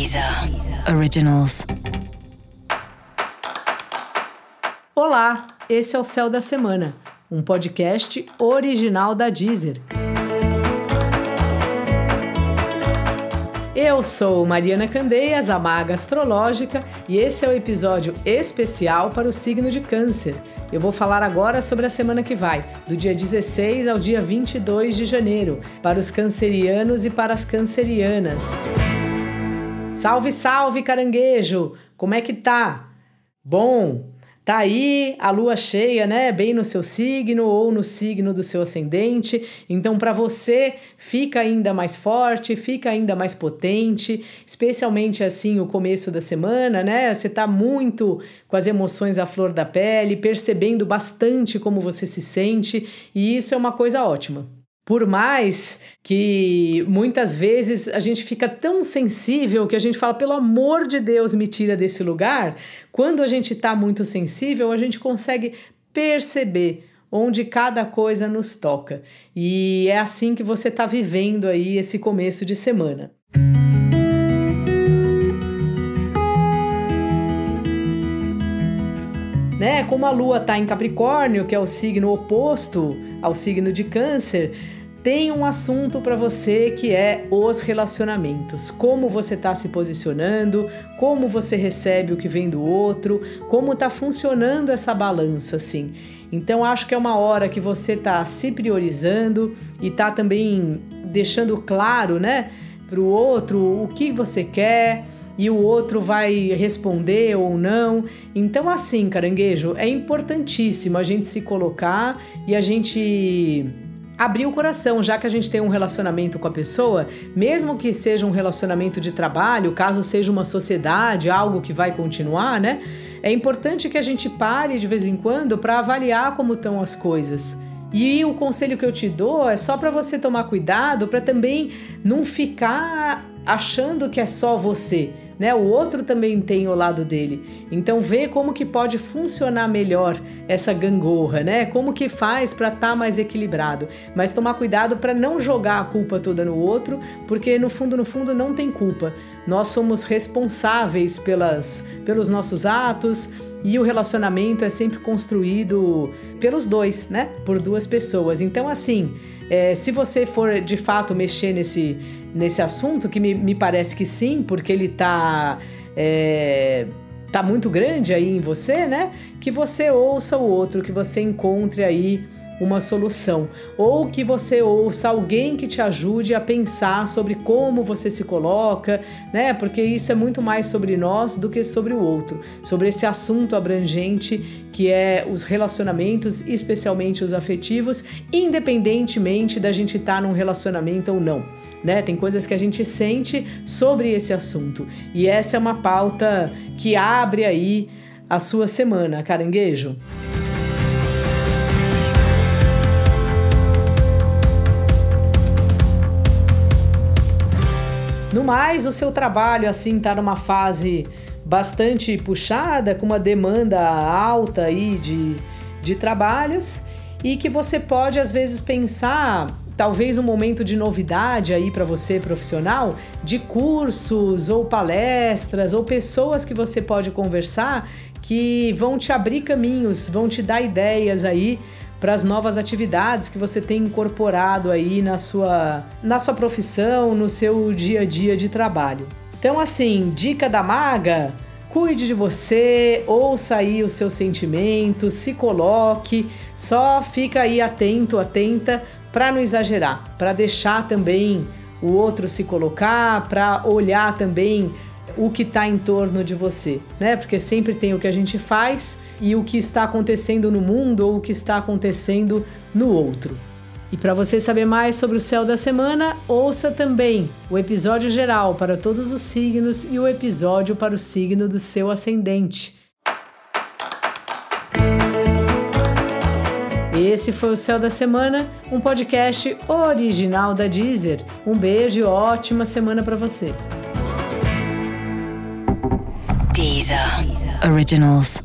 Deezer Originals. Olá, esse é o Céu da Semana, um podcast original da Deezer. Eu sou Mariana Candeias, a maga astrológica, e esse é o episódio especial para o signo de Câncer. Eu vou falar agora sobre a semana que vai, do dia 16 ao dia 22 de janeiro, para os cancerianos e para as cancerianas. Salve, salve, caranguejo! Como é que tá? Bom, tá aí a lua cheia, né? Bem no seu signo ou no signo do seu ascendente. Então, para você, fica ainda mais forte, fica ainda mais potente, especialmente assim o começo da semana, né? Você tá muito com as emoções à flor da pele, percebendo bastante como você se sente, e isso é uma coisa ótima. Por mais que muitas vezes a gente fica tão sensível que a gente fala, pelo amor de Deus, me tira desse lugar. Quando a gente está muito sensível, a gente consegue perceber onde cada coisa nos toca. E é assim que você está vivendo aí esse começo de semana. Né? Como a lua está em Capricórnio, que é o signo oposto ao signo de Câncer, tem um assunto para você que é os relacionamentos. Como você está se posicionando, como você recebe o que vem do outro, como está funcionando essa balança, assim. Então acho que é uma hora que você está se priorizando e está também deixando claro, né, para o outro o que você quer e o outro vai responder ou não. Então, assim, caranguejo, é importantíssimo a gente se colocar e a gente abrir o coração, já que a gente tem um relacionamento com a pessoa, mesmo que seja um relacionamento de trabalho, caso seja uma sociedade, algo que vai continuar, né? É importante que a gente pare de vez em quando para avaliar como estão as coisas. E o conselho que eu te dou é só para você tomar cuidado para também não ficar achando que é só você né? O outro também tem o lado dele. Então vê como que pode funcionar melhor essa gangorra, né? Como que faz para estar tá mais equilibrado. Mas tomar cuidado para não jogar a culpa toda no outro, porque no fundo, no fundo não tem culpa. Nós somos responsáveis pelas, pelos nossos atos, e o relacionamento é sempre construído pelos dois, né? Por duas pessoas. Então, assim, é, se você for de fato mexer nesse, nesse assunto, que me, me parece que sim, porque ele tá. É, tá muito grande aí em você, né? Que você ouça o outro, que você encontre aí uma solução, ou que você ouça alguém que te ajude a pensar sobre como você se coloca, né? Porque isso é muito mais sobre nós do que sobre o outro, sobre esse assunto abrangente que é os relacionamentos, especialmente os afetivos, independentemente da gente estar tá num relacionamento ou não. Né? Tem coisas que a gente sente sobre esse assunto. E essa é uma pauta que abre aí a sua semana, caranguejo. No mais, o seu trabalho assim está numa fase bastante puxada, com uma demanda alta aí de, de trabalhos e que você pode às vezes pensar talvez um momento de novidade aí para você profissional, de cursos ou palestras ou pessoas que você pode conversar que vão te abrir caminhos, vão te dar ideias aí para as novas atividades que você tem incorporado aí na sua, na sua profissão, no seu dia a dia de trabalho. Então, assim, dica da maga: cuide de você, ouça aí os seus sentimentos, se coloque, só fica aí atento, atenta para não exagerar, para deixar também o outro se colocar, para olhar também o que está em torno de você, né? Porque sempre tem o que a gente faz e o que está acontecendo no mundo ou o que está acontecendo no outro. E para você saber mais sobre o céu da semana, ouça também o episódio geral para todos os signos e o episódio para o signo do seu ascendente. Esse foi o Céu da Semana, um podcast original da Deezer. Um beijo e ótima semana para você. Deezer. Originals.